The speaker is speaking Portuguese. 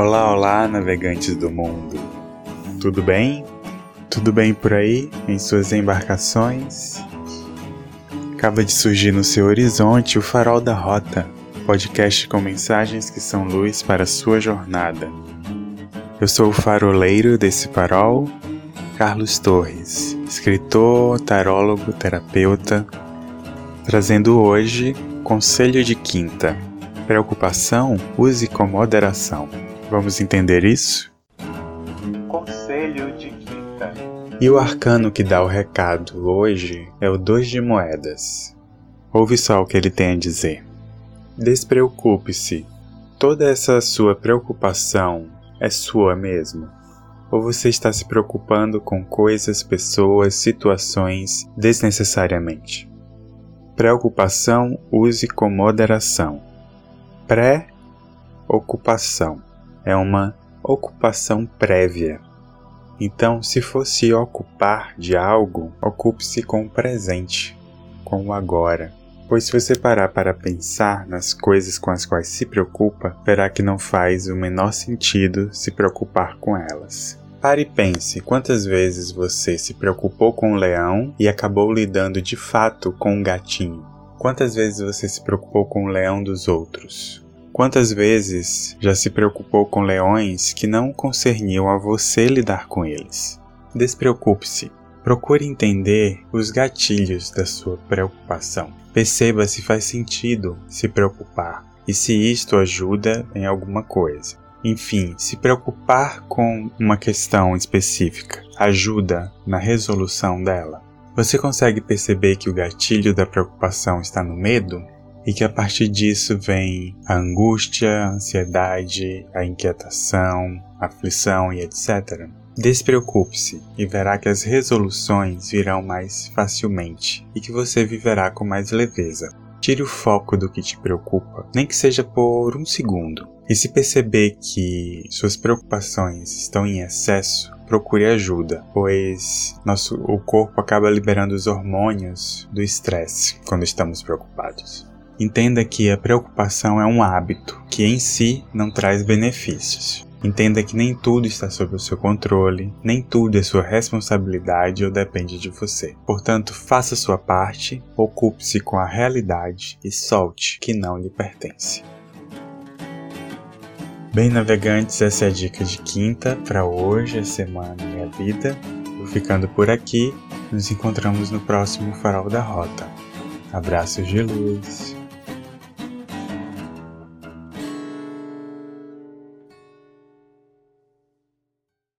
Olá, olá, navegantes do mundo. Tudo bem? Tudo bem por aí, em suas embarcações? Acaba de surgir no seu horizonte o Farol da Rota, podcast com mensagens que são luz para a sua jornada. Eu sou o faroleiro desse farol, Carlos Torres, escritor, tarólogo, terapeuta, trazendo hoje Conselho de Quinta. Preocupação, use com moderação. Vamos entender isso? Conselho de Quinta. E o arcano que dá o recado hoje é o Dois de Moedas. Ouve só o que ele tem a dizer. Despreocupe-se. Toda essa sua preocupação é sua mesmo? Ou você está se preocupando com coisas, pessoas, situações desnecessariamente? Preocupação use com moderação. Pré-ocupação é uma ocupação prévia. Então, se fosse ocupar de algo, ocupe-se com o presente, com o agora. Pois se você parar para pensar nas coisas com as quais se preocupa, verá que não faz o menor sentido se preocupar com elas. Pare e pense quantas vezes você se preocupou com o leão e acabou lidando de fato com o gatinho. Quantas vezes você se preocupou com o leão dos outros? Quantas vezes já se preocupou com leões que não concerniam a você lidar com eles? Despreocupe-se. Procure entender os gatilhos da sua preocupação. Perceba se faz sentido se preocupar e se isto ajuda em alguma coisa. Enfim, se preocupar com uma questão específica ajuda na resolução dela. Você consegue perceber que o gatilho da preocupação está no medo? E que a partir disso vem a angústia, a ansiedade, a inquietação, a aflição e etc. Despreocupe-se e verá que as resoluções virão mais facilmente e que você viverá com mais leveza. Tire o foco do que te preocupa, nem que seja por um segundo. E se perceber que suas preocupações estão em excesso, procure ajuda, pois nosso, o corpo acaba liberando os hormônios do estresse quando estamos preocupados. Entenda que a preocupação é um hábito que em si não traz benefícios. Entenda que nem tudo está sob o seu controle, nem tudo é sua responsabilidade ou depende de você. Portanto, faça sua parte, ocupe-se com a realidade e solte que não lhe pertence. Bem, navegantes, essa é a dica de quinta para hoje, a semana e a vida. Vou ficando por aqui. Nos encontramos no próximo Farol da Rota. Abraços de luz.